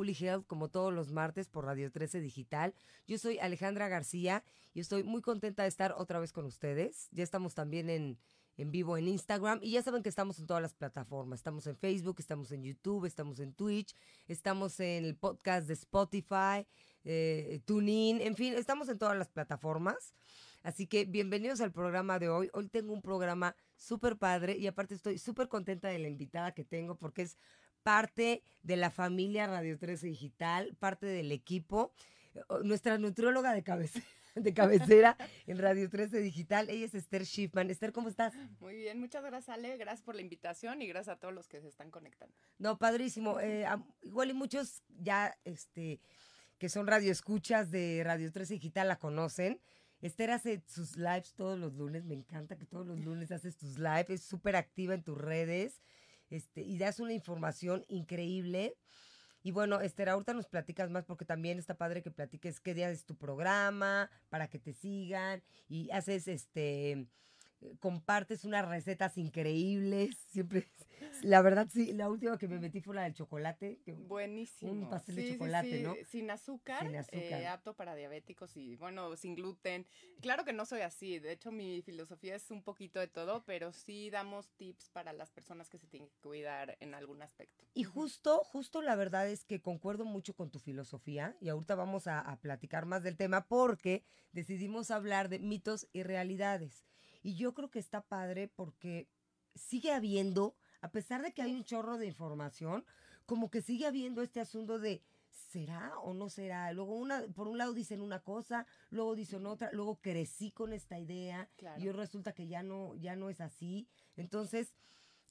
Holy Health como todos los martes por Radio 13 Digital. Yo soy Alejandra García y estoy muy contenta de estar otra vez con ustedes. Ya estamos también en, en vivo en Instagram y ya saben que estamos en todas las plataformas. Estamos en Facebook, estamos en YouTube, estamos en Twitch, estamos en el podcast de Spotify, eh, TuneIn, en fin, estamos en todas las plataformas. Así que bienvenidos al programa de hoy. Hoy tengo un programa súper padre y aparte estoy súper contenta de la invitada que tengo porque es parte de la familia Radio 13 Digital, parte del equipo, nuestra nutrióloga de cabecera. De cabecera en Radio 13 Digital. Ella es Esther Schiffman. Esther, ¿cómo estás? Muy bien, muchas gracias, Ale. Gracias por la invitación y gracias a todos los que se están conectando. No, padrísimo. Eh, igual y muchos ya este, que son radioescuchas de Radio 13 Digital la conocen. Esther hace sus lives todos los lunes, me encanta que todos los lunes haces tus lives, es súper activa en tus redes este, y das una información increíble. Y bueno, Esther, ahorita nos platicas más porque también está padre que platiques qué día es tu programa, para que te sigan y haces este compartes unas recetas increíbles, siempre, la verdad sí, la última que me metí fue la del chocolate. Buenísimo. Un pastel de chocolate, ¿no? Sin azúcar, sin azúcar. Eh, apto para diabéticos y bueno, sin gluten. Claro que no soy así, de hecho mi filosofía es un poquito de todo, pero sí damos tips para las personas que se tienen que cuidar en algún aspecto. Y justo, justo la verdad es que concuerdo mucho con tu filosofía y ahorita vamos a, a platicar más del tema porque decidimos hablar de mitos y realidades. Y yo creo que está padre porque sigue habiendo, a pesar de que hay un chorro de información, como que sigue habiendo este asunto de ¿será o no será? Luego una, por un lado dicen una cosa, luego dicen otra, luego crecí con esta idea y hoy resulta que ya no, ya no es así. Entonces,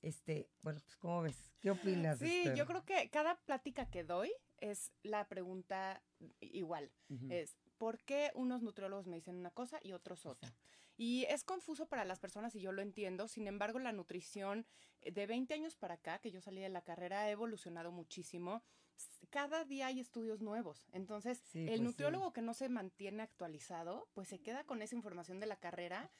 este, bueno, pues ¿cómo ves? ¿Qué opinas? Sí, yo creo que cada plática que doy es la pregunta igual. Es ¿por qué unos nutriólogos me dicen una cosa y otros otra? Y es confuso para las personas y yo lo entiendo. Sin embargo, la nutrición eh, de 20 años para acá, que yo salí de la carrera, ha evolucionado muchísimo. Cada día hay estudios nuevos. Entonces, el pues nutriólogo que no se mantiene actualizado, pues se queda con esa información de la carrera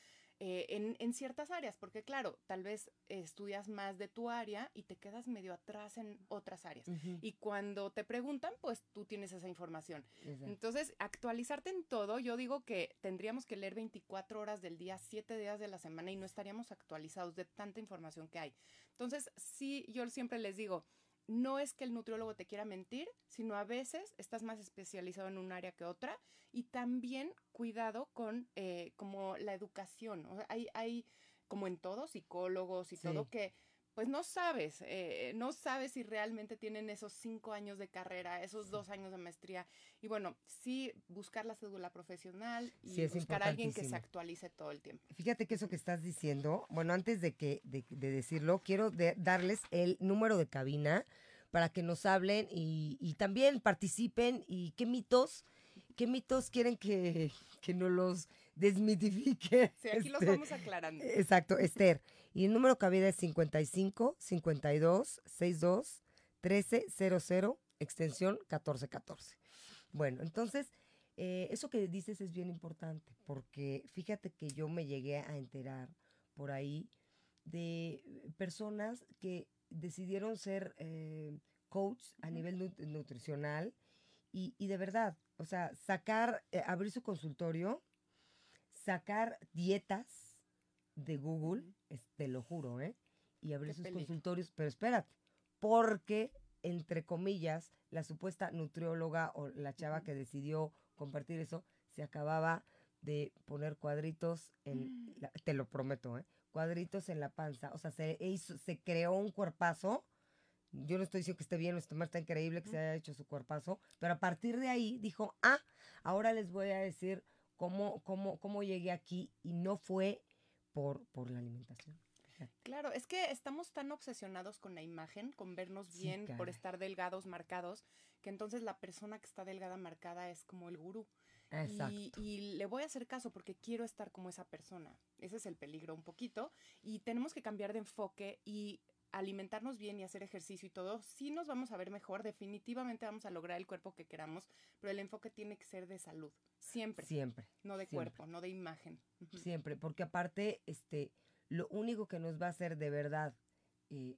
eh, en, en, ciertas áreas, porque claro, tal vez estudias más de tu área y te quedas medio atrás en otras áreas. Y cuando te preguntan, pues tú tienes esa información. Entonces, actualizarte en todo, yo digo que tendríamos que leer 24 horas del día, 7 días de la semana y no estaríamos actualizados de tanta información que hay. Entonces, sí, yo siempre les digo, no es que el nutriólogo te quiera mentir, sino a veces estás más especializado en un área que otra y también cuidado con eh, como la educación. hay, hay, como en todo, psicólogos y todo, que pues no sabes, eh, no sabes si realmente tienen esos cinco años de carrera, esos dos años de maestría. Y bueno, sí buscar la cédula profesional y buscar a alguien que se actualice todo el tiempo. Fíjate que eso que estás diciendo, bueno, antes de que de, decirlo, quiero darles el número de cabina para que nos hablen y, y también participen y qué mitos, qué mitos quieren que, que nos los desmitifique. Sí, aquí los este, vamos aclarando. Exacto, Esther. Y el número cabida es 55 52 62 1300, extensión 1414. Bueno, entonces, eh, eso que dices es bien importante, porque fíjate que yo me llegué a enterar por ahí de personas que decidieron ser eh, coach a nivel nutricional y, y, de verdad, o sea, sacar, eh, abrir su consultorio sacar dietas de Google, te lo juro, ¿eh? Y abrir sus consultorios, pero espérate, porque, entre comillas, la supuesta nutrióloga o la chava que decidió compartir eso, se acababa de poner cuadritos en, mm. te lo prometo, ¿eh? Cuadritos en la panza, o sea, se hizo, se creó un cuerpazo, yo no estoy diciendo que esté bien o esté mal, está increíble que se haya hecho su cuerpazo, pero a partir de ahí dijo, ah, ahora les voy a decir cómo, cómo, cómo llegué aquí y no fue por, por la alimentación. Claro, es que estamos tan obsesionados con la imagen, con vernos bien, por estar delgados, marcados, que entonces la persona que está delgada, marcada es como el gurú. Y, y, le voy a hacer caso porque quiero estar como esa persona. Ese es el peligro un poquito. Y tenemos que cambiar de enfoque y alimentarnos bien y hacer ejercicio y todo, sí nos vamos a ver mejor, definitivamente vamos a lograr el cuerpo que queramos, pero el enfoque tiene que ser de salud, siempre. Siempre. No de cuerpo, no de imagen. Siempre, porque aparte, este, lo único que nos va a hacer de verdad eh,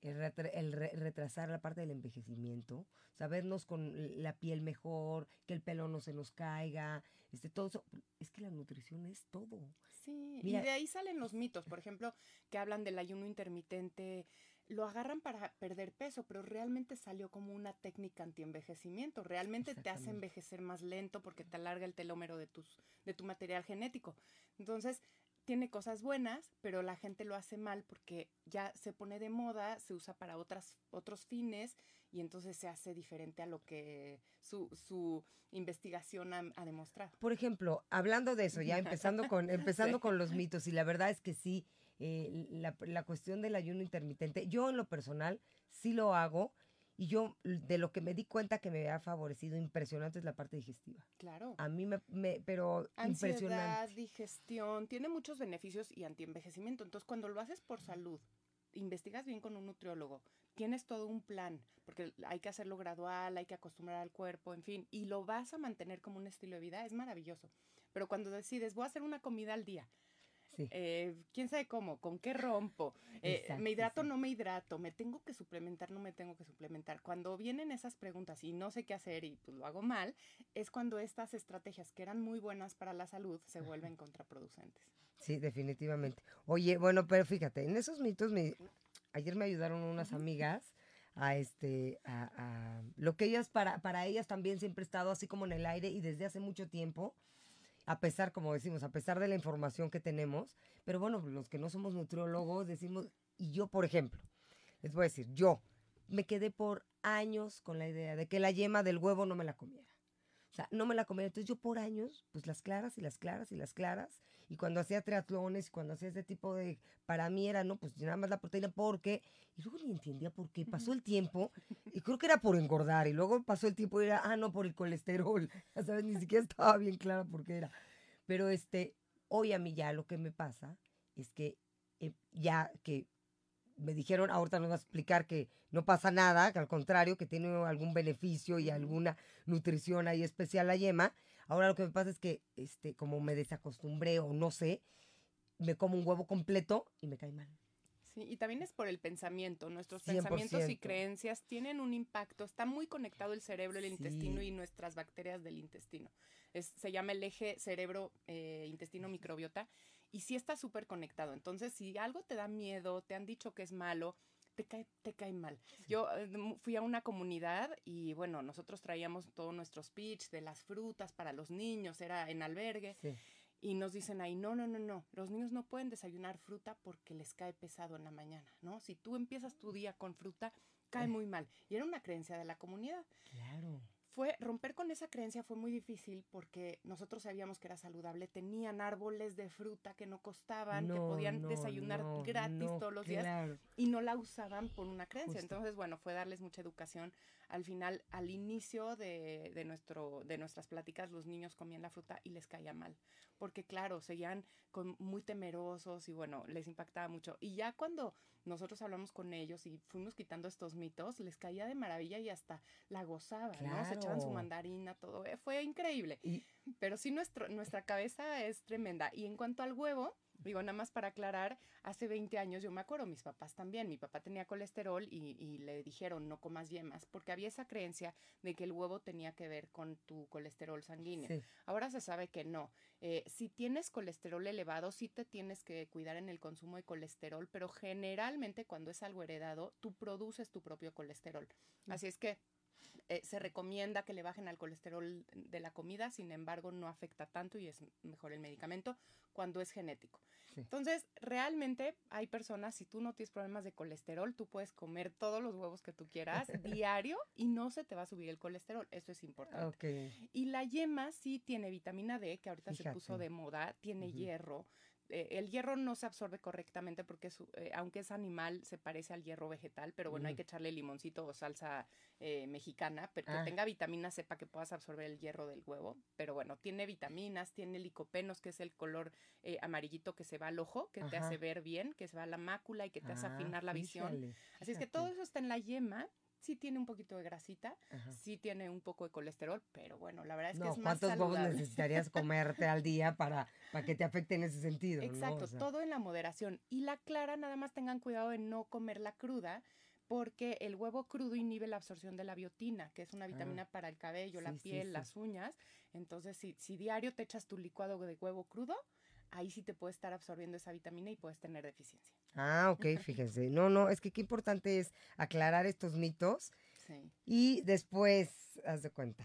el, retrasar la parte del envejecimiento, sabernos con la piel mejor, que el pelo no se nos caiga, este, todo eso. Es que la nutrición es todo. Sí, y de ahí salen los mitos, por ejemplo, que hablan del ayuno intermitente, lo agarran para perder peso, pero realmente salió como una técnica antienvejecimiento. Realmente te hace envejecer más lento porque te alarga el telómero de, tus, de tu material genético. Entonces, tiene cosas buenas, pero la gente lo hace mal porque ya se pone de moda, se usa para otras, otros fines y entonces se hace diferente a lo que su, su investigación ha, demostrado. Por ejemplo, hablando de eso, ya empezando con, empezando con los mitos, y la verdad es que sí, eh, la, la cuestión del ayuno intermitente, yo en lo personal sí lo hago y yo, de lo que me di cuenta que me ha favorecido impresionante es la parte digestiva. Claro. A mí me, me pero Ansiedad, impresionante. digestión, tiene muchos beneficios y antienvejecimiento. Entonces, cuando lo haces por salud, investigas bien con un nutriólogo, tienes todo un plan, porque hay que hacerlo gradual, hay que acostumbrar al cuerpo, en fin, y lo vas a mantener como un estilo de vida, es maravilloso. Pero cuando decides, voy a hacer una comida al día, eh, quién sabe cómo, con qué rompo, eh, me hidrato, o no me hidrato, me tengo que suplementar, no me tengo que suplementar. Cuando vienen esas preguntas y no sé qué hacer y pues lo hago mal, es cuando estas estrategias que eran muy buenas para la salud se vuelven contraproducentes. Sí, definitivamente. Oye, bueno, pero fíjate, en esos mitos, me, ayer me ayudaron unas amigas a este a, a, lo que ellas para para ellas también siempre ha estado así como en el aire y desde hace mucho tiempo a pesar, como decimos, a pesar de la información que tenemos, pero bueno, los que no somos nutriólogos decimos, y yo, por ejemplo, les voy a decir, yo me quedé por años con la idea de que la yema del huevo no me la comiera. O sea, no me la comía. Entonces yo por años, pues las claras y las claras y las claras. Y cuando hacía triatlones y cuando hacía ese tipo de... Para mí era, no, pues nada más la proteína porque... Y luego ni entendía por qué. Pasó el tiempo y creo que era por engordar. Y luego pasó el tiempo y era, ah, no, por el colesterol. Ya sabes, ni siquiera estaba bien clara por qué era. Pero este, hoy a mí ya lo que me pasa es que eh, ya que me dijeron, ahorita nos va a explicar que no pasa nada, que al contrario, que tiene algún beneficio y alguna nutrición ahí especial la yema. Ahora lo que me pasa es que, este, como me desacostumbré o no sé, me como un huevo completo y me cae mal. Sí, y también es por el pensamiento. Nuestros pensamientos y creencias tienen un impacto. Está muy conectado el cerebro, el intestino y nuestras bacterias del intestino. Es, se llama el eje cerebro-intestino-microbiota y sí está súper conectado. Entonces, si algo te da miedo, te han dicho que es malo, te cae, te cae mal. Yo eh, fui a una comunidad y bueno, nosotros traíamos todo nuestro speech de las frutas para los niños, era en albergue. Y nos dicen ahí, no, no, no, no, los niños no pueden desayunar fruta porque les cae pesado en la mañana, ¿no? Si tú empiezas tu día con fruta, cae eh. muy mal. Y era una creencia de la comunidad. Claro fue romper con esa creencia fue muy difícil porque nosotros sabíamos que era saludable, tenían árboles de fruta que no costaban, que podían desayunar gratis todos los días y no la usaban por una creencia. Entonces, bueno, fue darles mucha educación. Al final, al inicio de, de, nuestro, de nuestras pláticas, los niños comían la fruta y les caía mal, porque claro, seguían con, muy temerosos y bueno, les impactaba mucho. Y ya cuando nosotros hablamos con ellos y fuimos quitando estos mitos, les caía de maravilla y hasta la gozaban, ¿no? Se echaban su mandarina, todo. Eh, fue increíble. Pero sí, nuestro, nuestra cabeza es tremenda. Y en cuanto al huevo, Digo, nada más para aclarar, hace 20 años yo me acuerdo, mis papás también, mi papá tenía colesterol y, y, le dijeron no comas yemas, porque había esa creencia de que el huevo tenía que ver con tu colesterol sanguíneo. Ahora se sabe que no. Eh, si tienes colesterol elevado, sí te tienes que cuidar en el consumo de colesterol, pero generalmente cuando es algo heredado, tú produces tu propio colesterol. Mm. Así es que eh, se recomienda que le bajen al colesterol de la comida, sin embargo no afecta tanto y es mejor el medicamento cuando es genético. Entonces, realmente hay personas, si tú no tienes problemas de colesterol, tú puedes comer todos los huevos que tú quieras diario y no se te va a subir el colesterol. Eso es importante. Y la yema sí tiene vitamina D, que ahorita se puso de moda, tiene hierro, eh, el hierro no se absorbe correctamente porque eh, aunque es animal se parece al hierro vegetal, pero bueno, hay que echarle limoncito o salsa eh, mexicana, pero que ah. tenga vitamina C para que puedas absorber el hierro del huevo. Pero bueno, tiene vitaminas, tiene licopenos, que es el color amarillito que se va al ojo, que te hace ver bien, que se va a la mácula y que te hace ah, afinar la visión. Así es que todo eso está en la yema sí tiene un poquito de grasita, sí tiene un poco de colesterol, pero bueno, la verdad es que es más ¿Cuántos huevos necesitarías comerte al día para, para que te afecte en ese sentido? Exacto, todo en la moderación. Y la clara, nada más tengan cuidado de no comerla cruda, porque el huevo crudo inhibe la absorción de la biotina, que es una vitamina para el cabello, la piel, las uñas. Entonces, si, si diario te echas tu licuado de huevo crudo, ahí sí te puede estar absorbiendo esa vitamina y puedes tener deficiencia. Ah, ok, fíjense. No, no, es que qué importante es aclarar estos mitos. Sí. Y después, haz de cuenta,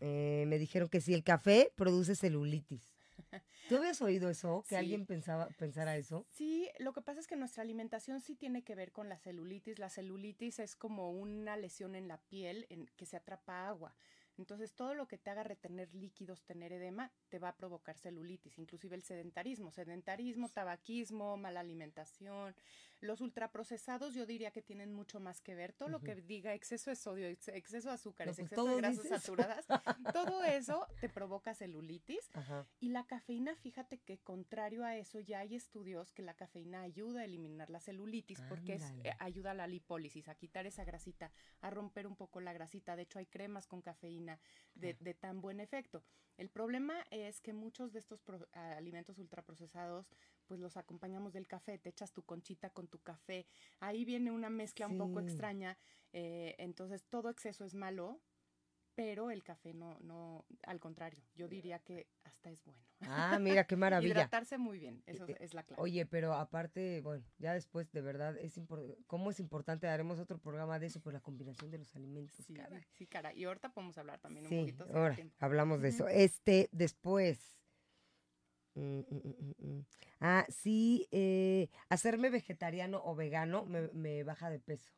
eh, me dijeron que si el café produce celulitis. ¿Tú habías oído eso? ¿Que alguien pensaba, pensara eso? Sí, lo que pasa es que nuestra alimentación sí tiene que ver con la celulitis. La celulitis es como una lesión en la piel en que se atrapa agua. Entonces, todo lo que te haga retener líquidos, tener edema, te va a provocar celulitis, inclusive el sedentarismo. Sedentarismo, tabaquismo, mala alimentación, los ultraprocesados yo diría que tienen mucho más que ver. Todo lo que diga exceso de sodio, exceso de azúcares, pues, exceso de grasas saturadas, todo eso te provoca celulitis. Y la cafeína, fíjate que contrario a eso, ya hay estudios que la cafeína ayuda a eliminar la celulitis porque eh, ayuda a la lipólisis, a quitar esa grasita, a romper un poco la grasita. De hecho, hay cremas con cafeína de, de tan buen efecto. El problema es que muchos de estos alimentos ultraprocesados, pues los acompañamos del café, te echas tu conchita con tu café, ahí viene una mezcla un poco extraña, eh, entonces todo exceso es malo, pero el café no, no, al contrario, yo diría que hasta es bueno. Ah, mira, qué maravilla. Hidratarse muy bien, eso eh, es la clave. Oye, pero aparte, bueno, ya después, de verdad, es cómo es importante, haremos otro programa de eso, por la combinación de los alimentos, sí, cara. Sí, cara, y ahorita podemos hablar también un poquito. Sí, ahora hablamos de eso. Este, después... Mm, mm, mm, ah, sí, eh, hacerme vegetariano o vegano me baja de peso.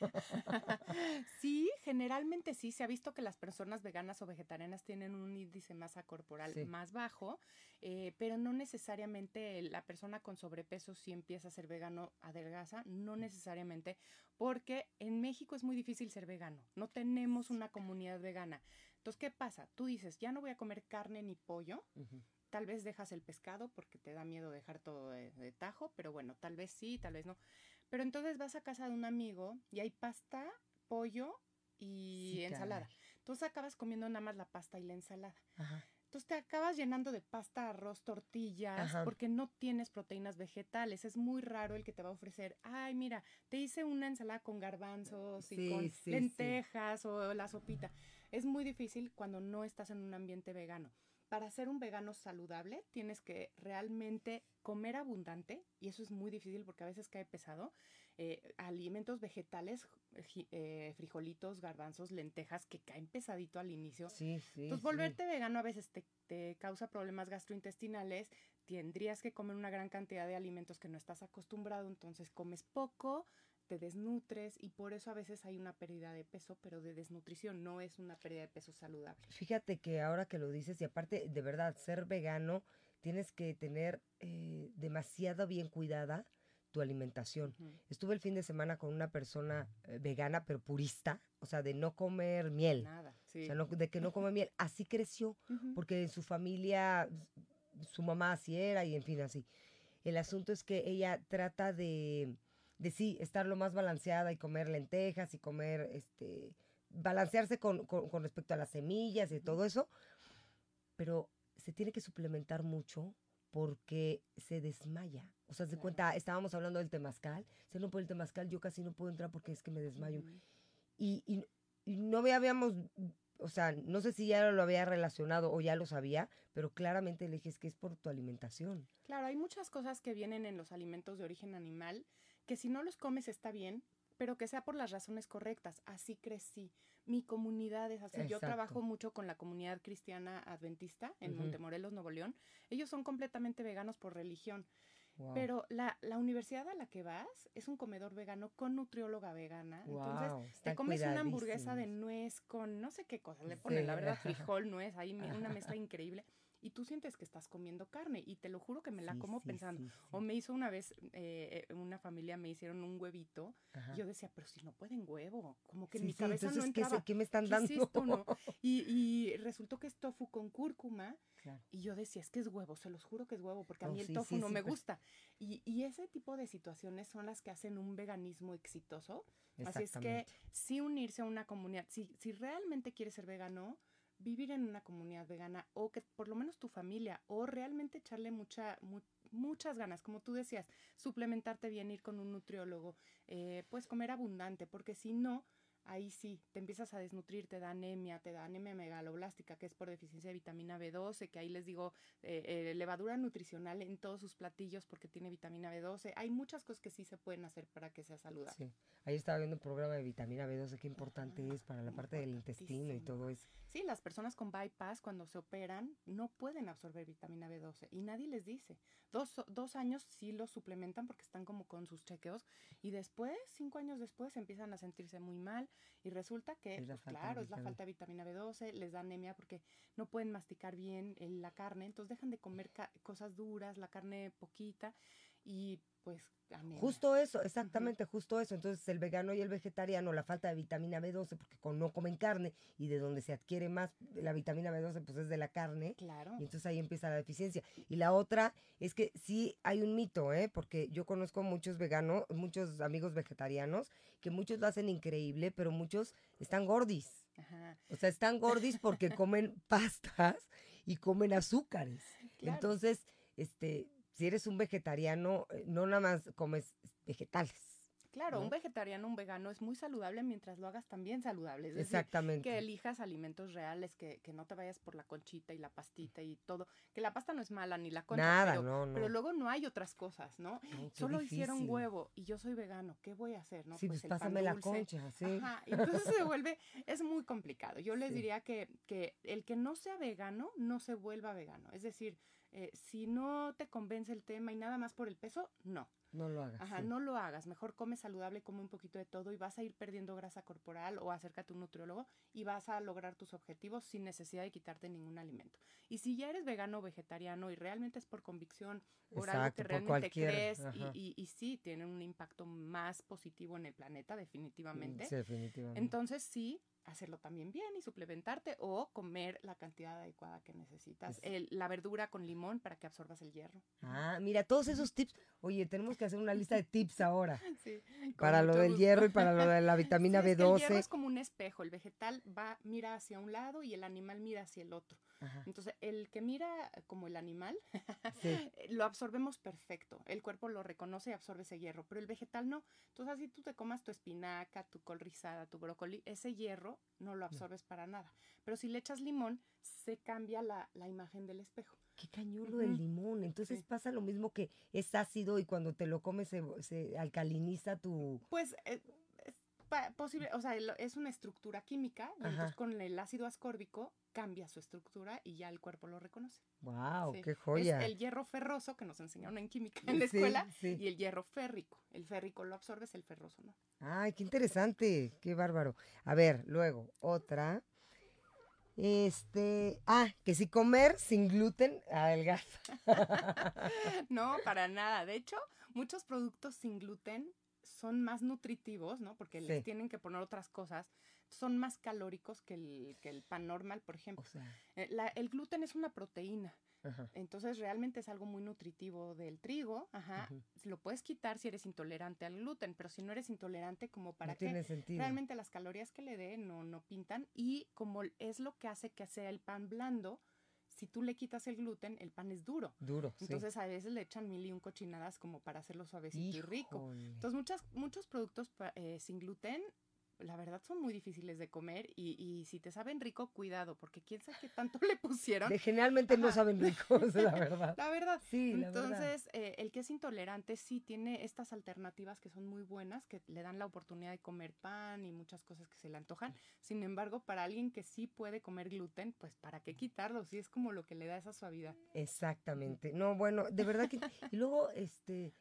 sí, generalmente sí. Se ha visto que las personas veganas o vegetarianas tienen un índice masa corporal más bajo, eh, pero no necesariamente la persona con sobrepeso si empieza a ser vegano adelgaza, no necesariamente, porque en México es muy difícil ser vegano. No tenemos una comunidad vegana. Entonces, ¿qué pasa? Tú dices, ya no voy a comer carne ni pollo. Tal vez dejas el pescado porque te da miedo dejar todo de tajo, pero bueno, tal vez sí, tal vez no. Pero entonces vas a casa de un amigo y hay pasta, pollo y ensalada. Entonces acabas comiendo nada más la pasta y la ensalada. Entonces te acabas llenando de pasta, arroz, tortillas, porque no tienes proteínas vegetales. Es muy raro el que te va a ofrecer, ay, mira, te hice una ensalada con garbanzos y con lentejas o la sopita. Es muy difícil cuando no estás en un ambiente vegano para ser un vegano saludable tienes que realmente comer abundante, y eso es muy difícil porque a veces cae pesado, eh, alimentos vegetales, eh, frijolitos, garbanzos, lentejas, que caen pesadito al inicio. Sí, sí, Entonces, volverte vegano a veces te, te causa problemas gastrointestinales, tendrías que comer una gran cantidad de alimentos que no estás acostumbrado, entonces comes poco, te desnutres y por eso a veces hay una pérdida de peso, pero de desnutrición, no es una pérdida de peso saludable. Fíjate que ahora que lo dices, y aparte de verdad, ser vegano, tienes que tener eh, demasiado bien cuidada tu alimentación. Estuve el fin de semana con una persona eh, vegana, pero purista, o sea, de no comer miel. Nada, sí. O sea, de que no come miel. Así creció, porque en su familia, su mamá así era y en fin, así. El asunto es que ella trata de de sí, estar lo más balanceada y comer lentejas y comer, este, balancearse con, con, respecto a las semillas y todo eso, pero se tiene que suplementar mucho porque se desmaya. O sea, se cuenta, estábamos hablando del temazcal, si no puedo el temazcal, yo casi no puedo entrar porque es que me desmayo. y, y, y, no habíamos, o sea, no sé si ya lo había relacionado o ya lo sabía, pero claramente le dije, es que es por tu alimentación. Claro, hay muchas cosas que vienen en los alimentos de origen animal que si no los comes está bien, pero que sea por las razones correctas. Así crecí. Mi comunidad es así. Yo trabajo mucho con la comunidad cristiana adventista en Montemorelos, Nuevo León. Ellos son completamente veganos por religión. Pero la, la, universidad a la que vas es un comedor vegano con nutrióloga vegana. Entonces, te comes una hamburguesa de nuez con no sé qué cosa. Le ponen, la verdad, frijol, nuez, ahí una mezcla increíble y tú sientes que estás comiendo carne y te lo juro que me la como pensando. o me hizo una vez, eh, una familia me hicieron un huevito y yo decía, pero si no pueden huevo, como que en mi cabeza no entraba. ¿qué, me están dando? Y, y, resultó que es tofu con cúrcuma y yo decía, es que es huevo, se los juro que es huevo, porque a mí el tofu no me pues. gusta. Y, y ese tipo de situaciones son las que hacen un veganismo exitoso. Así es que sí unirse a una comunidad, si, si realmente quieres ser vegano, vivir en una comunidad vegana o que por lo menos tu familia o realmente echarle mucha, muchas ganas, como tú decías, suplementarte bien, ir con un nutriólogo, eh, pues comer abundante, porque si no, ahí sí, te empiezas a desnutrir, te da anemia, te da anemia megaloblástica, que es por deficiencia de vitamina B12, que ahí les digo, eh, eh, levadura nutricional en todos sus platillos porque tiene vitamina B12. Hay muchas cosas que sí se pueden hacer para que sea saludable. Sí, ahí estaba viendo un programa de vitamina B12, qué importante es para la parte del intestino y todo eso. Sí, las personas con bypass cuando se operan no pueden absorber vitamina B12 y nadie les dice. Dos, dos años sí lo suplementan porque están como con sus chequeos y después, cinco años después, empiezan a sentirse muy mal y resulta que, pues, claro, es la falta de vitamina B12, les da anemia porque no pueden masticar bien la carne, entonces dejan de comer cosas duras, la carne poquita y pues Justo eso, exactamente, justo eso. Entonces el vegano y el vegetariano, la falta de vitamina B12, porque no comen carne y de donde se adquiere más la vitamina B12, pues es de la carne. Claro. Y entonces ahí empieza la deficiencia. Y la otra es que sí hay un mito, ¿eh? Porque yo conozco muchos veganos, muchos amigos vegetarianos, que muchos lo hacen increíble, pero muchos están gordis. Ajá. O sea, están gordis porque comen pastas y comen azúcares. Entonces, este, si eres un vegetariano, eh, no nada más comes vegetales. Claro, un vegetariano, un vegano es muy saludable mientras lo hagas también saludable. Es Exactamente. que elijas alimentos reales, que, que, no te vayas por la conchita y la pastita y todo. Que la pasta no es mala ni la concha. Nada, pero, no, no. pero luego no hay otras cosas, ¿no? Solo hicieron huevo y yo soy vegano. ¿Qué voy a hacer? ¿no? Sí, pues, pues pásame la concha, sí. Ajá, entonces se vuelve, es muy complicado. Yo les diría que, que el que no sea vegano, no se vuelva vegano. Es decir, eh, si no te convence el tema y nada más por el peso, no. No lo hagas. Ajá, no lo hagas. Mejor come saludable, come un poquito de todo y vas a ir perdiendo grasa corporal o acércate a un nutriólogo y vas a lograr tus objetivos sin necesidad de quitarte ningún alimento. Y si ya eres vegano o vegetariano y realmente es por convicción, por algo que realmente crees y, y, sí tiene un impacto más positivo en el planeta, definitivamente. Sí, definitivamente. Entonces sí, hacerlo también bien y suplementarte o comer la cantidad adecuada que necesitas. El, la verdura con limón para que absorbas el hierro. Ah, mira, todos esos tips. Oye, tenemos que hacer una lista de tips ahora. Sí, para lo del hierro y para lo de la vitamina B12. el hierro es como un espejo. El vegetal va, mira hacia un lado y el animal mira hacia el otro. Entonces, el que mira como el animal, lo absorbemos perfecto. El cuerpo lo reconoce y absorbe ese hierro, pero el vegetal no. Entonces, así tú te comas tu espinaca, tu col rizada, tu brócoli, ese hierro no lo absorbes para nada. Pero si le echas limón, se cambia la, imagen del espejo. Qué cañulo el limón. Entonces pasa lo mismo que es ácido y cuando te lo comes se, alcaliniza tu... Pues... Eh, posible, o sea, es una estructura química, entonces con el ácido ascórbico cambia su estructura y ya el cuerpo lo reconoce. ¡Wow! ¡Qué joya! Es el hierro ferroso que nos enseñaron en química en la escuela y el hierro férrico. El férrico lo absorbes, el ferroso no. ¡Ay, qué interesante! ¡Qué bárbaro! A ver, luego, otra. Este, ah, que si comer sin gluten adelgaza. no, para nada. De hecho, muchos productos sin gluten son más nutritivos, ¿no? Porque les tienen que poner otras cosas. Son más calóricos que el, que el pan normal, por ejemplo. Eh, el gluten es una proteína. Entonces realmente es algo muy nutritivo del trigo, ajá. Lo puedes quitar si eres intolerante al gluten, pero si no eres intolerante, como para no tiene sentido. realmente las calorías que le dé no, no pintan y como es lo que hace que sea el pan blando, si tú le quitas el gluten, el pan es duro. Duro. Entonces a veces le echan mil y un cochinadas como para hacerlo suavecito y rico. Entonces muchas, muchos productos eh, sin gluten la verdad son muy difíciles de comer y, y, si te saben rico, cuidado, porque quién sabe qué tanto le pusieron. generalmente no saben ricos, la verdad. la verdad. Sí, Entonces, eh, el que es intolerante sí tiene estas alternativas que son muy buenas, que le dan la oportunidad de comer pan y muchas cosas que se le antojan. Sin embargo, para alguien que sí puede comer gluten, pues ¿para qué quitarlo? Sí, es como lo que le da esa suavidad. Exactamente. No, bueno, de verdad que... Y luego, este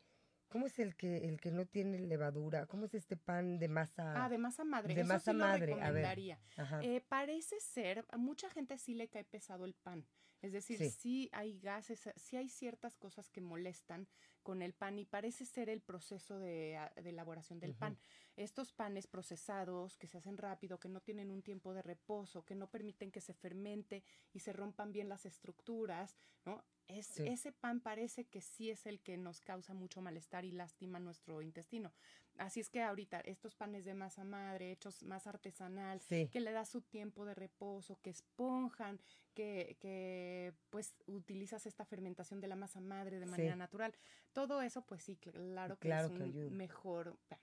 ¿Cómo es el que el que no tiene levadura? ¿Cómo es este pan de masa? Ah, de masa madre. De masa sí madre. Lo recomendaría. Eh, parece ser, a mucha gente sí le cae pesado el pan. Es decir, sí. hay gases, sí hay ciertas cosas que molestan con el pan y parece ser el proceso de, elaboración del pan. estos panes procesados que se hacen rápido, que no tienen un tiempo de reposo, que no permiten que se fermente y se rompan bien las estructuras, ¿no? Es, Ese pan parece que sí es el que nos causa mucho malestar y lastima nuestro intestino. Así es que ahorita estos panes de masa madre, hechos más artesanal, que le da su tiempo de reposo, que esponjan, que, que pues utilizas esta fermentación de la masa madre de manera natural. Todo eso, pues sí, claro que es un mejor pan.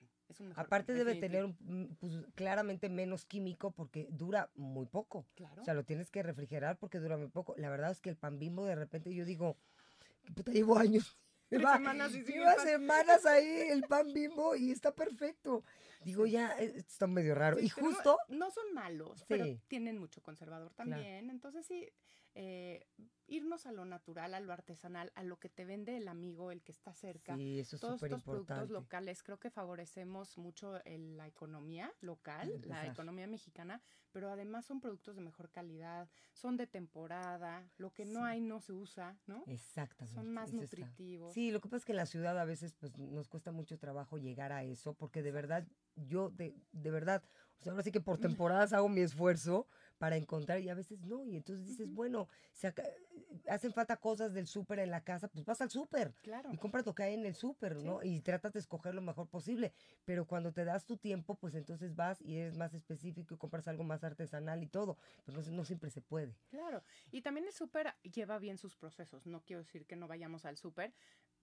Aparte debe tener pues, claramente menos químico porque dura muy poco. O sea, lo tienes que refrigerar porque dura muy poco. La verdad es que el pan bimbo de repente yo digo, puta, llevo años. Lleva semanas, semanas ahí el pan bimbo y está perfecto. Digo, ya, eh, está medio raro. y justo... No, son malos, pero tienen mucho conservador también. Entonces sí, eh, irnos a lo natural, a lo artesanal, a lo que te vende el amigo, el que está cerca. Sí, eso es Todos estos productos locales, creo que favorecemos mucho la economía local, la economía mexicana, pero además son productos de mejor calidad, son de temporada, lo que no hay no se usa, ¿no? Exactamente. Son más nutritivos. Sí, lo que pasa es que la ciudad a veces pues nos cuesta mucho trabajo llegar a eso, porque de verdad, yo de, de verdad, o sea, ahora sí que por temporadas hago mi esfuerzo para encontrar y a veces no. Y entonces dices, bueno, se hacen falta cosas del súper en la casa, pues vas al súper claro. y compras lo que hay en el súper, ¿no? Y tratas de escoger lo mejor posible. Pero cuando te das tu tiempo, pues entonces vas y eres más específico y compras algo más artesanal y todo. Pero no, no siempre se puede. Claro. Y también el súper lleva bien sus procesos. No quiero decir que no vayamos al súper,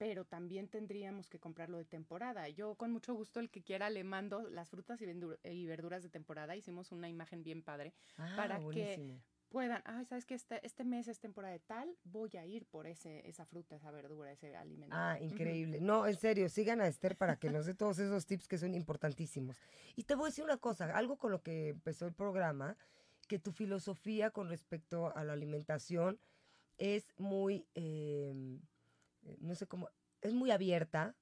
pero también tendríamos que comprarlo de temporada. Yo con mucho gusto el que quiera le mando las frutas y, verduras de temporada. Hicimos una imagen bien padre ah, para que puedan, ay, sabes que este, este mes es temporada de tal, voy a ir por ese, esa fruta, esa verdura, ese alimento. Ah, increíble. No, en serio, sigan a Esther para que nos dé todos esos tips que son importantísimos. Y te voy a decir una cosa, algo con lo que empezó el programa, que tu filosofía con respecto a la alimentación es muy, em, no sé cómo, es muy abierta,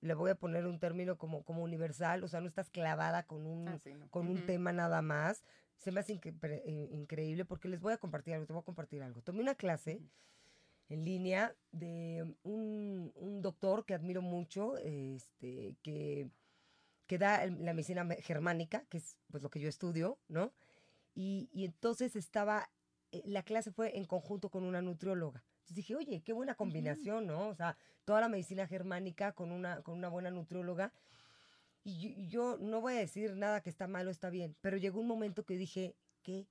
le voy a poner un término como, como universal, o sea, no estás clavada con un, ah, con un tema nada más, se me hace eh, increíble porque les voy a compartir algo, te voy a compartir algo. Tomé una clase en línea de un, doctor que admiro mucho, este, que, que da la medicina germánica, que es pues lo que yo estudio, ¿no? Y, entonces estaba, eh, la clase fue en conjunto con una nutrióloga. Entonces dije, oye, qué buena combinación, ¿no? O sea, toda la medicina germánica con una, con una buena nutrióloga. Y yo, no voy a decir nada que está mal o está bien, pero llegó un momento que dije, qué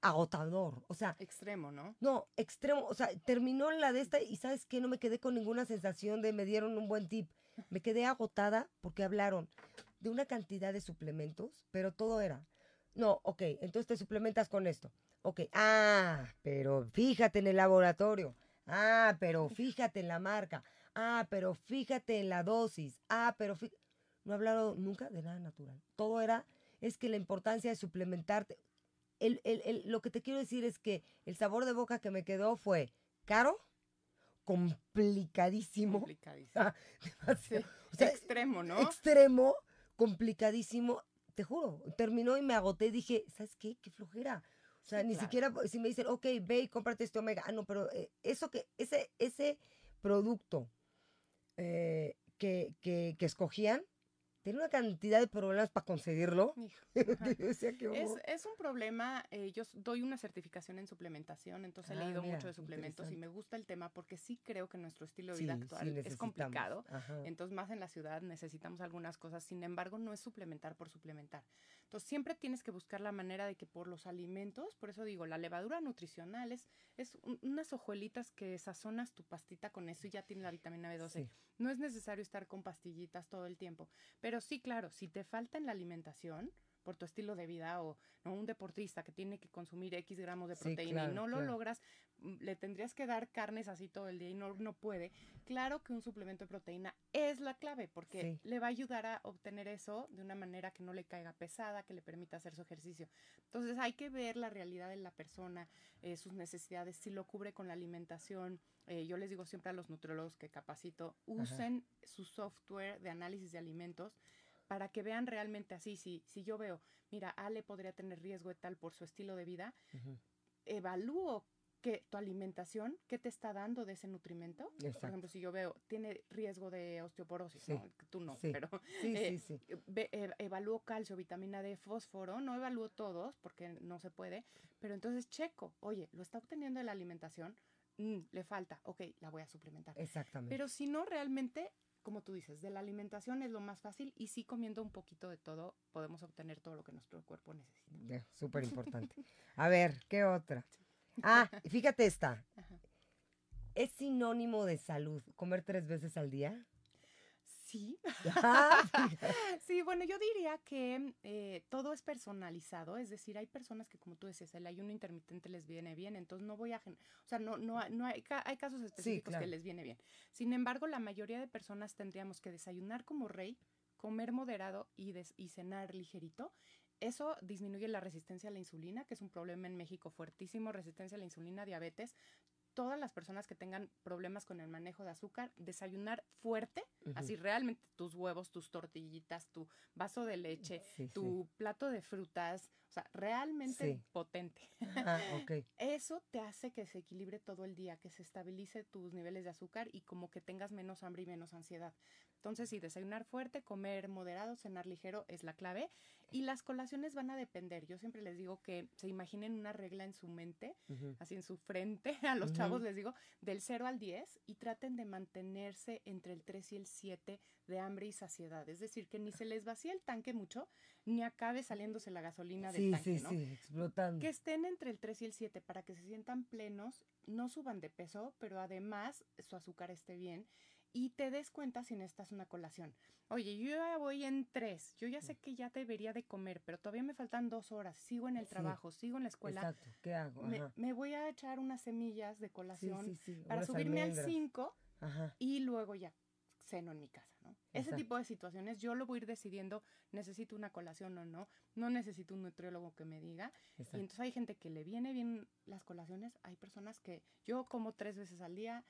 agotador, o sea... Extremo, ¿no? No, extremo, o sea, terminó la de esta y sabes qué, no me quedé con ninguna sensación de me dieron un buen tip, me quedé agotada porque hablaron de una cantidad de suplementos, pero todo era, no, ok, entonces te suplementas con esto, ok, ah, pero fíjate en el laboratorio, ah, pero fíjate en la marca, ah, pero fíjate en la dosis, ah, pero fíjate no he hablado nunca de nada natural. Todo era, es que la importancia de suplementarte. El, lo que te quiero decir es que el sabor de boca que me quedó fue caro, complicadísimo. Complicadísimo. extremo, ¿no? Extremo, complicadísimo. Te juro, terminó y me agoté. Dije, ¿sabes qué? Qué flojera. O sea, ni siquiera si me dicen, ok, ve y cómprate este omega. Ah, no, pero eh, eso que, ese, ese producto eh, que, que, que escogían, tiene una cantidad de problemas para conseguirlo. es, un problema, eh, yo doy una certificación en suplementación, entonces he ah, leído mucho de suplementos y me gusta el tema porque sí creo que nuestro estilo de vida actual es complicado. Entonces, más en la ciudad necesitamos algunas cosas, sin embargo, no es suplementar por suplementar. Entonces, siempre tienes que buscar la manera de que por los alimentos, por eso digo, la levadura nutricional es, unas hojuelitas que sazonas tu pastita con eso y ya tiene la vitamina B12. No es necesario estar con pastillitas todo el tiempo. Pero sí, claro, si te falta en la alimentación, por tu estilo de vida o un deportista que tiene que consumir X gramos de proteína y no lo logras, le tendrías que dar carnes así todo el día y no, no puede. Claro que un suplemento de proteína es la clave porque le va a ayudar a obtener eso de una manera que no le caiga pesada, que le permita hacer su ejercicio. Entonces hay que ver la realidad de la persona, eh, sus necesidades, si lo cubre con la alimentación. Eh, yo les digo siempre a los nutriólogos que capacito, usen su software de análisis de alimentos para que vean realmente así, si, si yo veo, mira, Ale podría tener riesgo de tal por su estilo de vida, evalúo que tu alimentación, ¿qué te está dando de ese nutrimento? Por ejemplo, si yo veo, tiene riesgo de osteoporosis, ¿no? Tú no, pero sí, eh, sí, eh, evalúo calcio, vitamina D, fósforo, no evalúo todos porque no se puede, pero entonces checo, oye, ¿lo está obteniendo de la alimentación? Mm, le falta, ok, la voy a suplementar. Exactamente. Pero si no, realmente como tú dices, de la alimentación es lo más fácil y sí comiendo un poquito de todo podemos obtener todo lo que nuestro cuerpo necesita. Súper importante. A ver, ¿qué otra? Ah, fíjate esta. ¿Es sinónimo de salud comer tres veces al día? Sí. Ah, sí, bueno, yo diría que eh, todo es personalizado, es decir, hay personas que como tú decías, el ayuno intermitente les viene bien, entonces no voy a, o sea, no, no, no hay, hay casos específicos que les viene bien. Sin embargo, la mayoría de personas tendríamos que desayunar como rey, comer moderado y, y cenar ligerito. Eso disminuye la resistencia a la insulina, que es un problema en México fuertísimo, resistencia a la insulina, diabetes. Todas las personas que tengan problemas con el manejo de azúcar, desayunar fuerte, así realmente tus huevos, tus tortillitas, tu vaso de leche, tu plato de frutas, o sea, realmente potente. Ah, Eso te hace que se equilibre todo el día, que se estabilice tus niveles de azúcar y como que tengas menos hambre y menos ansiedad. Entonces, sí, desayunar fuerte, comer moderado, cenar ligero es la clave. Y las colaciones van a depender. Yo siempre les digo que se imaginen una regla en su mente, así en su frente. A los chavos les digo del 0 al 10 y traten de mantenerse entre el 3 y el 7 de hambre y saciedad. Es decir, que ni se les vacíe el tanque mucho, ni acabe saliéndose la gasolina del tanque, ¿no? Sí, explotando. Que estén entre el 3 y el 7 para que se sientan plenos, no suban de peso, pero además su azúcar esté bien y te des cuenta si necesitas una colación. Oye, yo ya voy en tres, yo ya sé que ya debería de comer, pero todavía me faltan dos horas, sigo en el trabajo, sigo en la escuela. Exacto, ¿qué hago? Me, voy a echar unas semillas de colación para subirme al 5 y luego ya ceno en mi casa, ¿no? Ese tipo de situaciones yo lo voy a ir decidiendo, necesito una colación o no, no necesito un nutriólogo que me diga. Y entonces hay gente que le viene bien las colaciones, hay personas que yo como tres veces al día,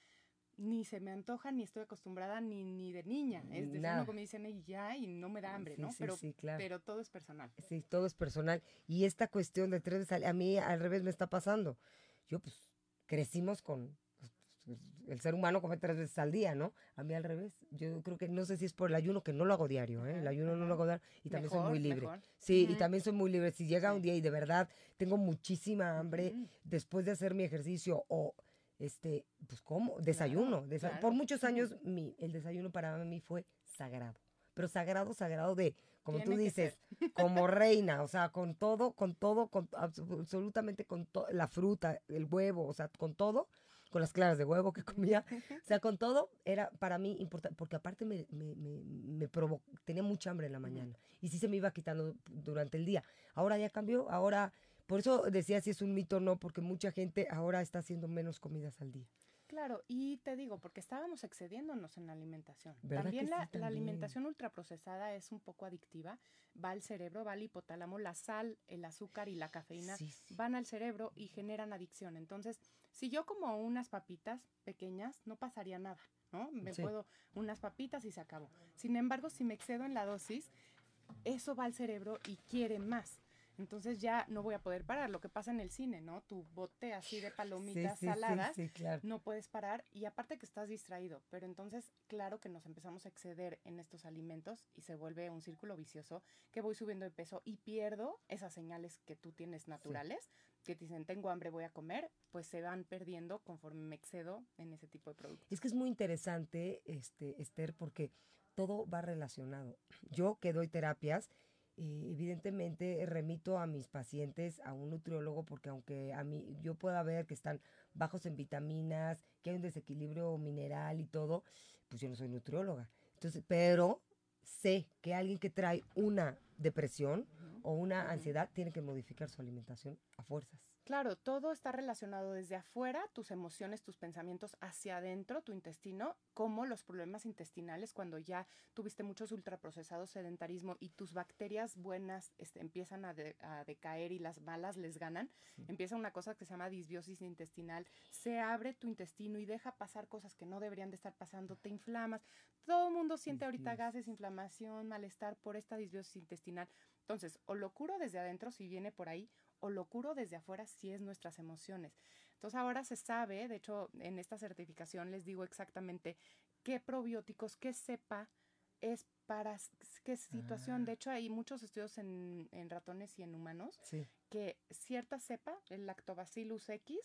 ni se me antoja, ni estoy acostumbrada, ni, ni de niña. Es decir, uno me dicen y ya y no me da hambre, ¿no? pero, pero todo es personal. Sí, todo es personal. Y esta cuestión de tres veces, a mí al revés me está pasando. Yo pues crecimos con, pues, el ser humano come tres veces al día, ¿no? A mí al revés. Yo creo que no sé si es por el ayuno, que no lo hago diario, ¿eh? El ayuno no lo hago diario y también soy muy libre. Sí, y también soy muy libre. Si llega un día y de verdad tengo muchísima hambre después de hacer mi ejercicio o este, pues ¿cómo? Desayuno. Por muchos años mi, el desayuno para mí fue sagrado. Pero sagrado, sagrado de, como tú dices, como reina, o sea, con todo, con todo, con absolutamente con la fruta, el huevo, o sea, con todo, con las claras de huevo que comía, o sea, con todo era para mí importante, porque aparte me, me, me, tenía mucha hambre en la mañana y sí se me iba quitando durante el día. Ahora ya cambió, ahora por eso decía si es un mito o no, porque mucha gente ahora está haciendo menos comidas al día. Claro, y te digo, porque estábamos excediéndonos en la alimentación. También la, alimentación ultraprocesada es un poco adictiva, va al cerebro, va al hipotálamo, la sal, el azúcar y la cafeína van al cerebro y generan adicción. Entonces, si yo como unas papitas pequeñas, no pasaría nada, ¿no? Me puedo unas papitas y se acabó. Sin embargo, si me excedo en la dosis, eso va al cerebro y quiere más. Entonces ya no voy a poder parar. Lo que pasa en el cine, ¿no? Tu bote así de palomitas saladas, no puedes parar y aparte que estás distraído. Pero entonces, claro que nos empezamos a exceder en estos alimentos y se vuelve un círculo vicioso que voy subiendo de peso y pierdo esas señales que tú tienes naturales, que te dicen, tengo hambre, voy a comer, pues se van perdiendo conforme me excedo en ese tipo de productos. Es que es muy interesante, este, Esther, porque todo va relacionado. Yo que doy terapias, eh, evidentemente remito a mis pacientes a un nutriólogo porque aunque a mí yo pueda ver que están bajos en vitaminas, que hay un desequilibrio mineral y todo, pues yo no soy nutrióloga. Entonces, pero sé que alguien que trae una depresión o una ansiedad tiene que modificar su alimentación a fuerzas. Claro, todo está relacionado desde afuera, tus emociones, tus pensamientos, hacia adentro, tu intestino, como los problemas intestinales cuando ya tuviste muchos ultraprocesados, sedentarismo y tus bacterias buenas este, empiezan a, decaer y las malas les ganan. Empieza una cosa que se llama disbiosis intestinal. Se abre tu intestino y deja pasar cosas que no deberían de estar pasando, te inflamas. Todo el mundo siente ahorita gases, inflamación, malestar por esta disbiosis intestinal. Entonces, o lo curo desde adentro si viene por ahí, o lo curo desde afuera si es nuestras emociones. Entonces ahora se sabe, de hecho en esta certificación les digo exactamente qué probióticos, qué cepa es para qué situación. De ah. hecho hay muchos estudios en, ratones y en humanos que cierta cepa, el lactobacillus X,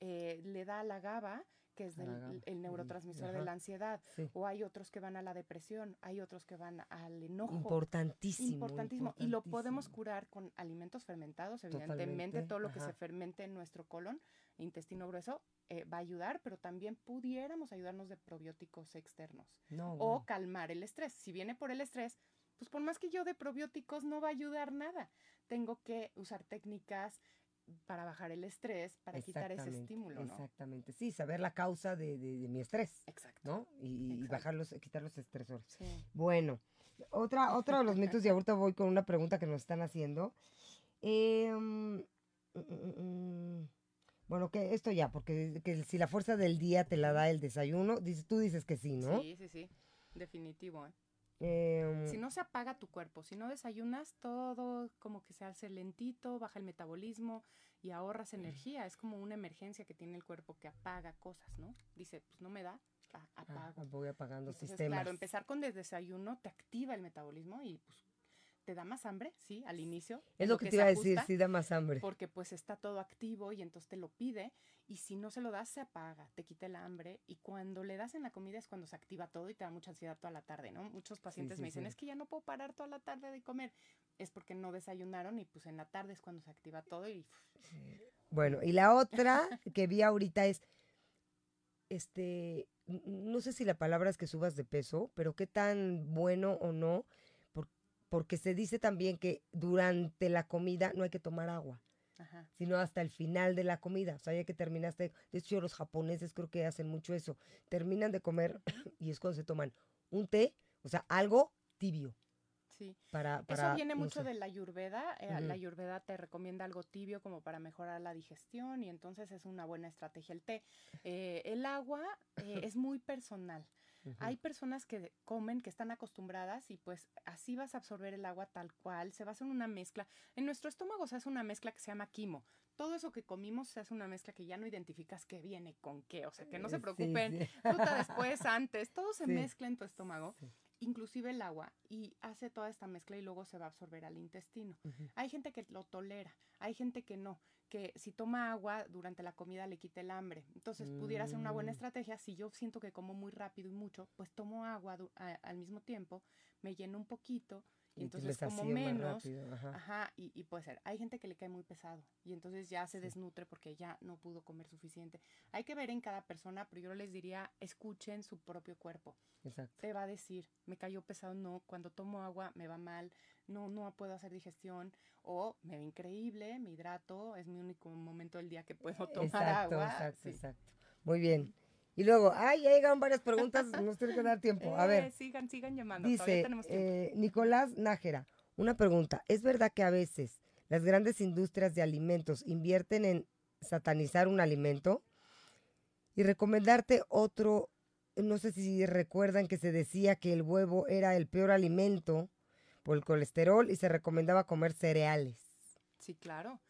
eh, le da a la GABA que es el neurotransmisor de la ansiedad, o hay otros que van a la depresión, hay otros que van al enojo. Importantísimo. Importantísimo. Y lo podemos curar con alimentos fermentados, evidentemente, todo lo que se fermente en nuestro colon, intestino grueso, eh, va a ayudar, pero también pudiéramos ayudarnos de probióticos externos. o calmar el estrés. Si viene por el estrés, pues por más que yo de probióticos no va a ayudar nada. Tengo que usar técnicas para bajar el estrés, para quitar ese estímulo, ¿no? Exactamente, sí, saber la causa de, mi estrés. Exacto. ¿No? Y, bajarlos, quitar los estresores. Sí. Bueno, otra, otro de los mitos, y ahorita voy con una pregunta que nos están haciendo. Mm, bueno, que esto ya, porque si la fuerza del día te la da el desayuno, dices, tú dices que sí, ¿no? Sí, sí, sí, definitivo. ¿eh? Em, si no se apaga tu cuerpo, si no desayunas, todo como que se hace lentito, baja el metabolismo y ahorras energía. Es como una emergencia que tiene el cuerpo que apaga cosas, ¿no? Dice, pues no me da, ah, apago. voy apagando sistemas. Claro, empezar con desayuno te activa el metabolismo y pues te da más hambre, sí, al inicio. Es lo que, te iba a decir, sí da más hambre. Porque pues está todo activo y entonces te lo pide y si no se lo das se apaga, te quita el hambre y cuando le das en la comida es cuando se activa todo y te da mucha ansiedad toda la tarde, ¿no? Muchos pacientes me dicen, es que ya no puedo parar toda la tarde de comer. Es porque no desayunaron y pues en la tarde es cuando se activa todo y... Bueno, y la otra que vi ahorita es, este, no sé si la palabra es que subas de peso, pero qué tan bueno o no porque se dice también que durante la comida no hay que tomar agua, sino hasta el final de la comida. O sea, ya que terminaste, de hecho los japoneses creo que hacen mucho eso, terminan de comer y es cuando se toman un té, o sea, algo tibio. Sí. Para, Eso viene mucho de la ayurveda. Eh, la ayurveda te recomienda algo tibio como para mejorar la digestión y entonces es una buena estrategia el té. Eh, el agua eh, es muy personal. Hay personas que comen, que están acostumbradas y pues así vas a absorber el agua tal cual, se va a hacer una mezcla. En nuestro estómago se hace una mezcla que se llama quimo. Todo eso que comimos se hace una mezcla que ya no identificas qué viene con qué, o sea, que no se preocupen, fruta después, antes, todo se mezcla en tu estómago inclusive el agua, y hace toda esta mezcla y luego se va a absorber al intestino. Hay gente que lo tolera, hay gente que no, que si toma agua durante la comida le quita el hambre. Entonces, pudiera ser una buena mm. estrategia. Si yo siento que como muy rápido y mucho, pues tomo agua al mismo tiempo, me lleno un poquito y, entonces como menos, ajá, y, puede ser. Hay gente que le cae muy pesado y entonces ya se desnutre porque ya no pudo comer suficiente. Hay que ver en cada persona, pero yo les diría, escuchen su propio cuerpo. Exacto. Te va a decir, me cayó pesado, no, cuando tomo agua me va mal, no, no puedo hacer digestión, o me ve increíble, me hidrato, es mi único momento del día que puedo tomar agua. Exacto, exacto. Muy bien. Y luego, ay, ya llegaron varias preguntas, nos tiene que dar tiempo. A ver. Eh, sigan, sigan llamando. Dice eh, Nicolás Nájera, una pregunta. ¿Es verdad que a veces las grandes industrias de alimentos invierten en satanizar un alimento? Y recomendarte otro, no sé si recuerdan que se decía que el huevo era el peor alimento por el colesterol y se recomendaba comer cereales. Sí, claro.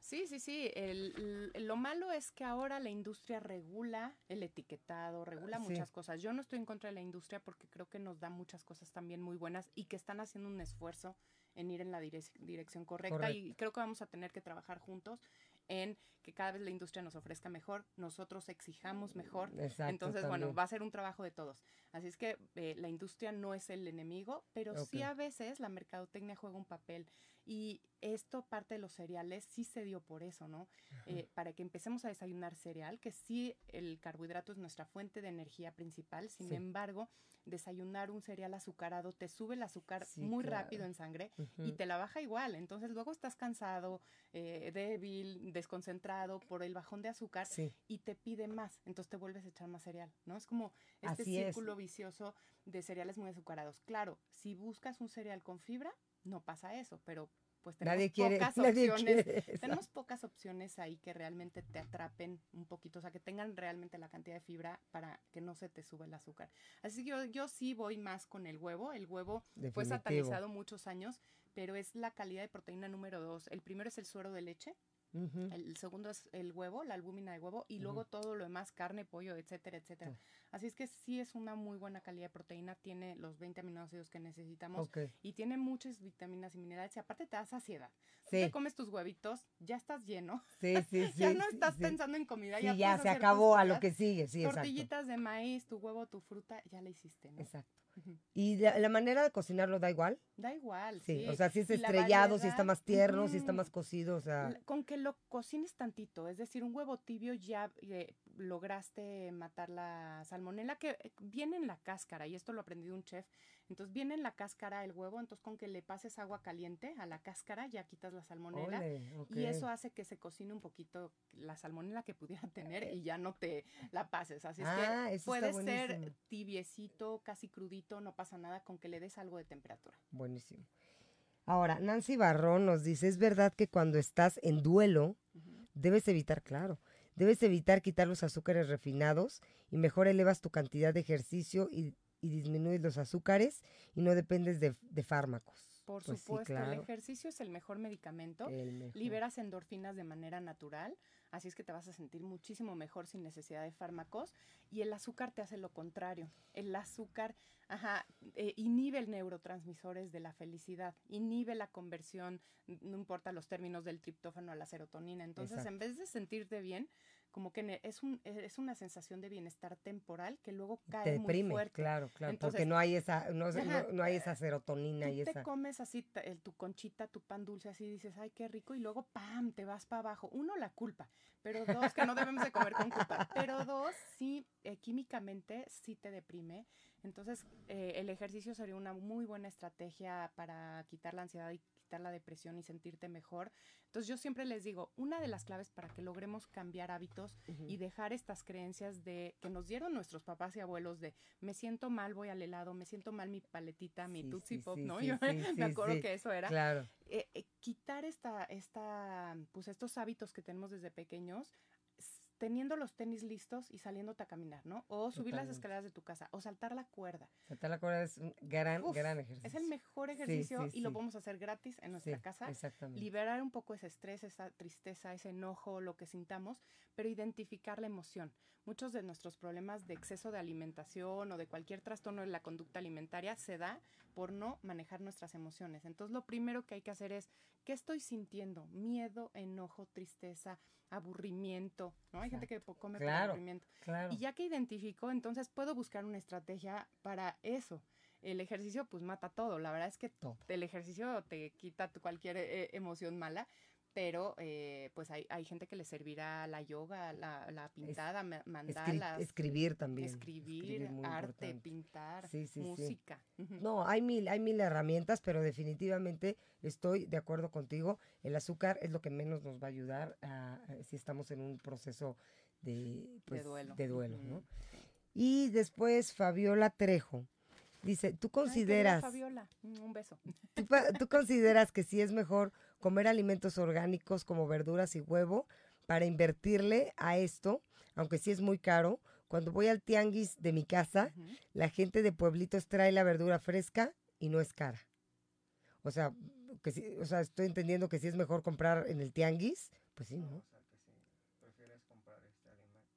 Sí, sí, sí. El, lo malo es que ahora la industria regula el etiquetado, regula muchas cosas. Yo no estoy en contra de la industria porque creo que nos da muchas cosas también muy buenas y que están haciendo un esfuerzo en ir en la dirección correcta y creo que vamos a tener que trabajar juntos en que cada vez la industria nos ofrezca mejor, nosotros exijamos mejor. Entonces, bueno, va a ser un trabajo de todos. Así es que eh, la industria no es el enemigo, pero sí a veces la mercadotecnia juega un papel y esto, parte de los cereales, sí se dio por eso, ¿no? Eh, para que empecemos a desayunar cereal, que sí el carbohidrato es nuestra fuente de energía principal, sin embargo, desayunar un cereal azucarado te sube el azúcar muy rápido en sangre y te la baja igual. Entonces luego estás cansado, eh, débil, desconcentrado por el bajón de azúcar y te pide más. Entonces te vuelves a echar más cereal, ¿no? Es como este círculo vicioso de cereales muy azucarados. Claro, si buscas un cereal con fibra, no pasa eso, pero pues tenemos Nadie quiere, pocas nadie opciones. quiere. Tenemos pocas opciones ahí que realmente te atrapen un poquito, o sea, que tengan realmente la cantidad de fibra para que no se te sube el azúcar. Así que yo, yo sí voy más con el huevo. El huevo fue satanizado muchos años, pero es la calidad de proteína número dos. El primero es el suero de leche, El segundo es el huevo, la albúmina de huevo, y luego todo lo demás, carne, pollo, etcétera, etcétera. Sí. Así es que sí es una muy buena calidad de proteína, tiene los 20 aminoácidos que necesitamos y tiene muchas vitaminas y minerales y aparte te da saciedad. Sí, Te comes tus huevitos, ya estás lleno, sí, sí, sí. ya no estás pensando en comida, ya, ya se acabó a lo que sigue, sí, exacto. Tortillitas de maíz, tu huevo, tu fruta, ya la hiciste, ¿no? Exacto. ¿Y la, la manera de cocinarlo da igual? Da igual, Sí, sí. o sea, si es estrellado, si está variedad, más tierno, si está más cocido, o sea, Con que lo cocines tantito, es decir, un huevo tibio ya eh, lograste matar la salmonela que eh, viene en la cáscara, y esto lo aprendí de un chef. Entonces viene en la cáscara el huevo, entonces con que le pases agua caliente a la cáscara ya quitas la salmonela. ole. Y eso hace que se cocine un poquito la salmonela que pudiera tener y ya no te la pases. Así es Ah, que está puede ser tibiecito, casi crudito, no pasa nada con que le des algo de temperatura. Buenísimo. Ahora, Nancy Barrón nos dice, es verdad que cuando estás en duelo, debes evitar, claro, debes evitar quitar los azúcares refinados y mejor elevas tu cantidad de ejercicio y, y disminuyes los azúcares y no dependes de, de fármacos. Por Pues sí, supuesto, el ejercicio es el mejor medicamento. el mejor. Liberas endorfinas de manera natural, así es que te vas a sentir muchísimo mejor sin necesidad de fármacos. Y el azúcar te hace lo contrario. El azúcar, ajá, eh, inhibe el neurotransmisores de la felicidad, inhibe la conversión, no importa los términos del triptófano a la serotonina. Entonces, en vez de sentirte bien, como que es, un, es una sensación de bienestar temporal que luego cae Te muy deprime, fuerte. claro, claro, porque no hay esa, no, ajá, no- no hay esa serotonina Tú y te esa. comes así el- tu conchita, tu pan dulce, así dices, ay, qué rico, y luego, ¡pam!, te vas para abajo. Uno, la culpa, pero dos, que no debemos de comer con culpa, pero dos, sí, eh, químicamente sí te deprime. Entonces, eh, el ejercicio sería una muy buena estrategia para quitar la ansiedad y quitar la depresión y sentirte mejor. Entonces, yo siempre les digo, una de las claves para que logremos cambiar hábitos Ujú. y dejar estas creencias de que nos dieron nuestros papás y abuelos de me siento mal, voy al helado, me siento mal mi paletita, mi Sí, Tootsie sí, Pop, sí, ¿no? Yo me acuerdo que eso era. Claro, Eh, eh, quitar esta, esta, pues estos hábitos que tenemos desde pequeños, teniendo los tenis listos y saliéndote a caminar, ¿no? O subir las escaleras de tu casa, o saltar la cuerda. saltar la cuerda es un gran, Uf, gran ejercicio. Es el mejor ejercicio sí, y lo sí. podemos hacer gratis en nuestra casa Exactamente. liberar un poco ese estrés, esa tristeza, ese enojo, lo que sintamos, pero identificar la emoción. Muchos de nuestros problemas de exceso de alimentación o de cualquier trastorno de la conducta alimentaria se da por no manejar nuestras emociones. Entonces, lo primero que hay que hacer es, ¿qué estoy sintiendo? Miedo, enojo, tristeza, aburrimiento, ¿no? Hay gente que come por Claro. aburrimiento. Claro. Y ya que identifico, entonces puedo buscar una estrategia para eso. El ejercicio pues mata todo. La verdad es que Todo. el ejercicio te quita cualquier eh, emoción mala, pero eh, pues hay, hay gente que le servirá la yoga, la, la pintada, Escri- mandalas, escribir también. escribir, arte, importante. pintar, Sí, sí, sí. música. No, hay mil, hay mil herramientas, pero definitivamente estoy de acuerdo contigo. El azúcar es lo que menos nos va a ayudar a- a- si estamos en un proceso de, pues, duelo. de duelo, ¿no? Ujú. Y después Fabiola Trejo dice, ¿tú Ay, consideras, Fabiola, un beso. tú, tú consideras que sí es mejor comer alimentos orgánicos como verduras y huevo para invertirle a esto, aunque sí es muy caro? Cuando voy al tianguis de mi casa, la gente de pueblitos trae la verdura fresca y no es cara. O sea, que sí, o sea, estoy entendiendo que si es mejor comprar en el tianguis, pues sí, ¿no? O sea, que si prefieres comprar este alimento.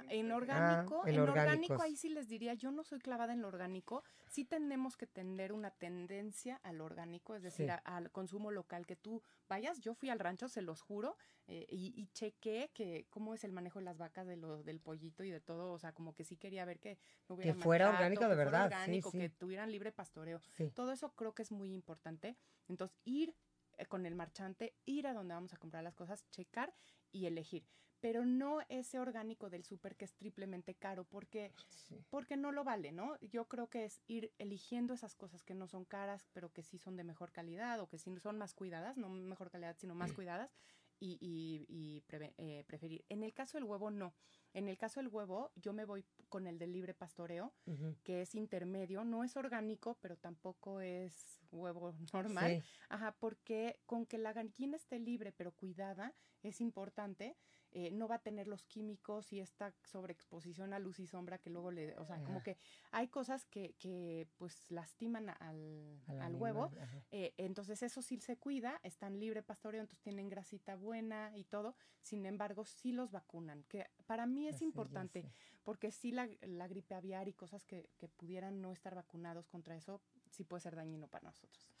Ajá, en orgánico, en en orgánico ahí sí les diría, yo no soy clavada en lo orgánico, sí tenemos que tener una tendencia al orgánico, es decir, Sí. a- al consumo local, que tú vayas, yo fui al rancho, se los juro, eh, y, y chequé que cómo es el manejo de las vacas, de lo, del pollito y de todo, o sea, como que sí quería ver que no hubiera fuera maltrato, orgánico de que fuera verdad, sí, orgánico, sí. que tuvieran libre pastoreo. Sí. Todo eso creo que es muy importante. Entonces, ir eh, con el marchante, ir a donde vamos a comprar las cosas, checar y elegir. Pero no ese orgánico del súper que es triplemente caro, porque, sí. porque no lo vale, ¿no? Yo creo que es ir eligiendo esas cosas que no son caras, pero que sí son de mejor calidad o que sí son más cuidadas, no mejor calidad, sino más cuidadas, y, y- y eh, preferir. En el caso del huevo, no. En el caso del huevo, yo me voy con el de libre pastoreo, que es intermedio, no es orgánico, pero tampoco es huevo normal. Sí. Ajá, porque con que la gallina esté libre pero cuidada es importante, eh, no va a tener los químicos y esta sobreexposición a luz y sombra que luego le, o sea, como que hay cosas que, que pues lastiman al, Al al huevo. eh, entonces eso sí se cuida, están libre pastoreo, entonces tienen grasita buena y todo. Sin embargo, sí los vacunan, que para mí es ya importante, sé. porque sí la, la gripe aviar y cosas que, que pudieran no estar vacunados contra eso, sí puede ser dañino para nosotros.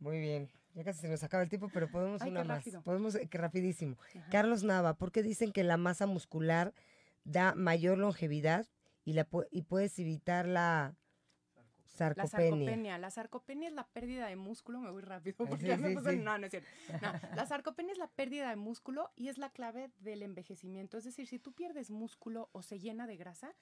Muy bien. Ya casi se nos acaba el tiempo, pero podemos Ay, una más. rápido. Podemos, eh, que rapidísimo. Ajá. Carlos Nava, ¿por qué dicen que la masa muscular da mayor longevidad y, la, y puedes evitar la La sarcopenia? sarcopenia. La sarcopenia es la pérdida de músculo. Me voy rápido Ay, porque sí, ya me sí, puse- sí. No, no es cierto. No, la sarcopenia es la pérdida de músculo y es la clave del envejecimiento. Es decir, si tú pierdes músculo o se llena de grasa,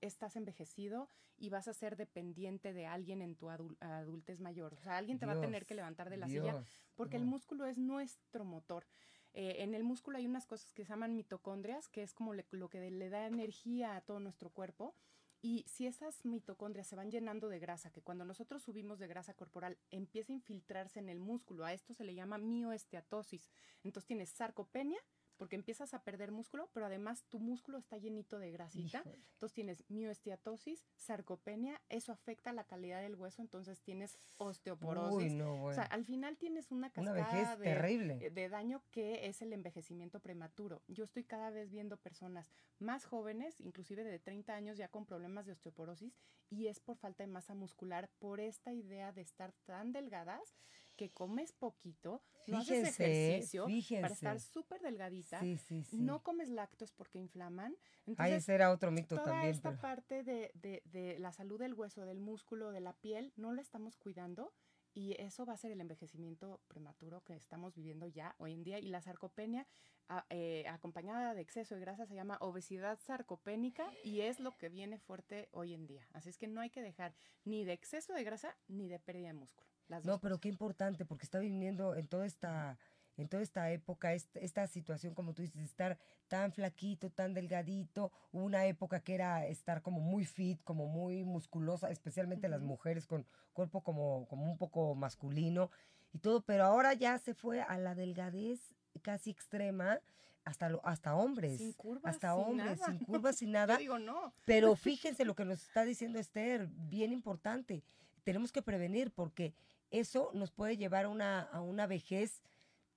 estás envejecido y vas a ser dependiente de alguien en tu adul- adultez mayor. O sea, alguien te va a tener que levantar de la silla porque el músculo es nuestro motor. Eh, en el músculo hay unas cosas que se llaman mitocondrias, que es como le- lo que le da energía a todo nuestro cuerpo. Y si esas mitocondrias se van llenando de grasa, que cuando nosotros subimos de grasa corporal empieza a infiltrarse en el músculo, a esto se le llama mioesteatosis. Entonces tienes sarcopenia porque empiezas a perder músculo, pero además tu músculo está llenito de grasita. Híjole. Entonces tienes mioesteatosis, sarcopenia, eso afecta la calidad del hueso, entonces tienes osteoporosis. Uy, no, O sea, al final tienes una cascada de, terrible. eh, de daño que es el envejecimiento prematuro. Yo estoy cada vez viendo personas más jóvenes, inclusive de 30 años ya con problemas de osteoporosis y es por falta de masa muscular, por esta idea de estar tan delgadas que comes poquito, no haces Fíjense, ejercicio para estar súper delgadita, Sí, sí, sí. no comes lácteos porque inflaman. Ay, Entonces, ese era otro mito toda también. esta pero- parte de, de- de la salud del hueso, del músculo, de la piel, no la estamos cuidando y eso va a ser el envejecimiento prematuro que estamos viviendo ya hoy en día. Y la sarcopenia, a- eh, acompañada de exceso de grasa, se llama obesidad sarcopénica y es lo que viene fuerte hoy en día. Así es que no hay que dejar ni de exceso de grasa ni de pérdida de músculo. Las No, pero qué importante, porque está viviendo en toda esta, en toda esta época, est- esta, situación, como tú dices, de estar tan flaquito, tan delgadito, una época que era estar como muy fit, como muy musculosa, especialmente las mujeres con cuerpo como, como un poco masculino y todo, pero ahora ya se fue a la delgadez casi extrema, hasta, lo, hasta hombres, Sin curvas, hasta sin hombres, nada. sin curvas, sin Yo nada. digo no. Pero fíjense lo que nos está diciendo Esther, bien importante. Tenemos que prevenir porque eso nos puede llevar a una, a una vejez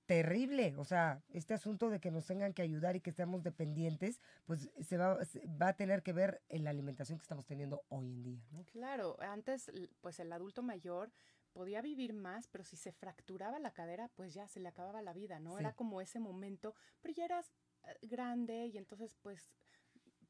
terrible. O sea, este asunto de que nos tengan que ayudar y que estemos dependientes, pues se va, se va a tener que ver en la alimentación que estamos teniendo hoy en día. ¿no? Claro, antes pues el adulto mayor podía vivir más, pero si se fracturaba la cadera, pues ya se le acababa la vida, ¿no? Sí. Era como ese momento, pero ya eras eh, grande y entonces pues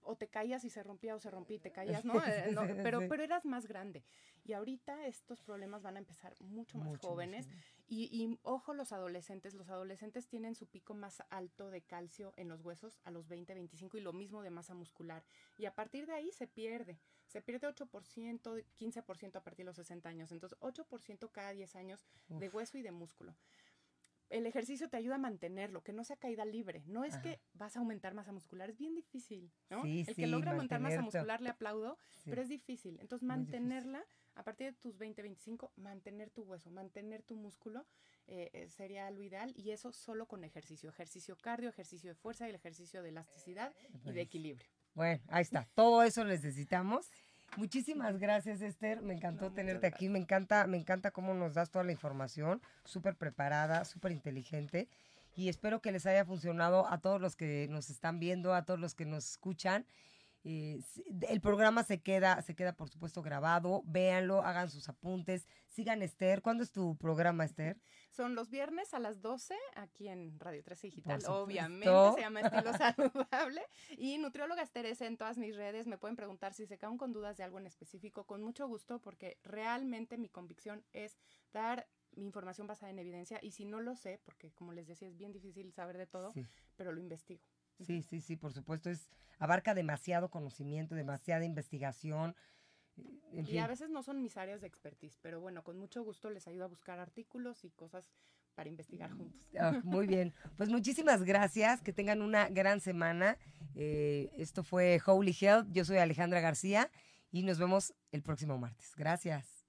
o te caías y se rompía o se rompía y te caías, ¿no? Eh, no, pero, pero eras más grande. Y ahorita estos problemas van a empezar mucho más Mucho, jóvenes. Y, y ojo los adolescentes, los adolescentes tienen su pico más alto de calcio en los huesos a los 20, 25 y lo mismo de masa muscular. Y a partir de ahí se pierde, se pierde 8%, 15% a partir de los 60 años. Entonces 8% cada 10 años de hueso y de músculo. El ejercicio te ayuda a mantenerlo, que no sea caída libre. No es Ajá. que vas a aumentar masa muscular, es bien difícil, ¿no? Sí, El que sí, logra aumentar masa muscular le aplaudo, Sí. pero es difícil. Entonces, difícil. mantenerla a partir de tus 20, 25, mantener tu hueso, mantener tu músculo eh, eh, sería lo ideal y eso solo con ejercicio. Ejercicio cardio, ejercicio de fuerza y el ejercicio de elasticidad y de equilibrio. Bueno, ahí está. Todo eso necesitamos. Muchísimas gracias, Esther. Me encantó No, tenerte aquí. Me encanta, me encanta cómo nos das toda la información. Súper preparada, súper inteligente. Y espero que les haya funcionado a todos los que nos están viendo, a todos los que nos escuchan. Eh, el programa se queda, se queda por supuesto grabado. Véanlo, hagan sus apuntes. Sigan Esther. ¿Cuándo es tu programa, Esther? Son los viernes a las 12 aquí en Radio 13 Digital. Obviamente se llama Estilo Saludable. Y Nutrióloga Esther es en todas mis redes. Me pueden preguntar si se quedan con dudas de algo en específico, con mucho gusto, porque realmente mi convicción es dar mi información basada en evidencia. Y si no lo sé, porque como les decía, es bien difícil saber de todo, Sí. pero lo investigo. Sí, sí, sí, por supuesto. Es, abarca demasiado conocimiento, demasiada investigación. En Y a veces no son mis áreas de expertise, pero bueno, con mucho gusto les ayudo a buscar artículos y cosas para investigar juntos. Ah, muy bien. Pues muchísimas gracias. Que tengan una gran semana. Eh, esto fue Holy Health. Yo soy Alejandra García y nos vemos el próximo martes. Gracias.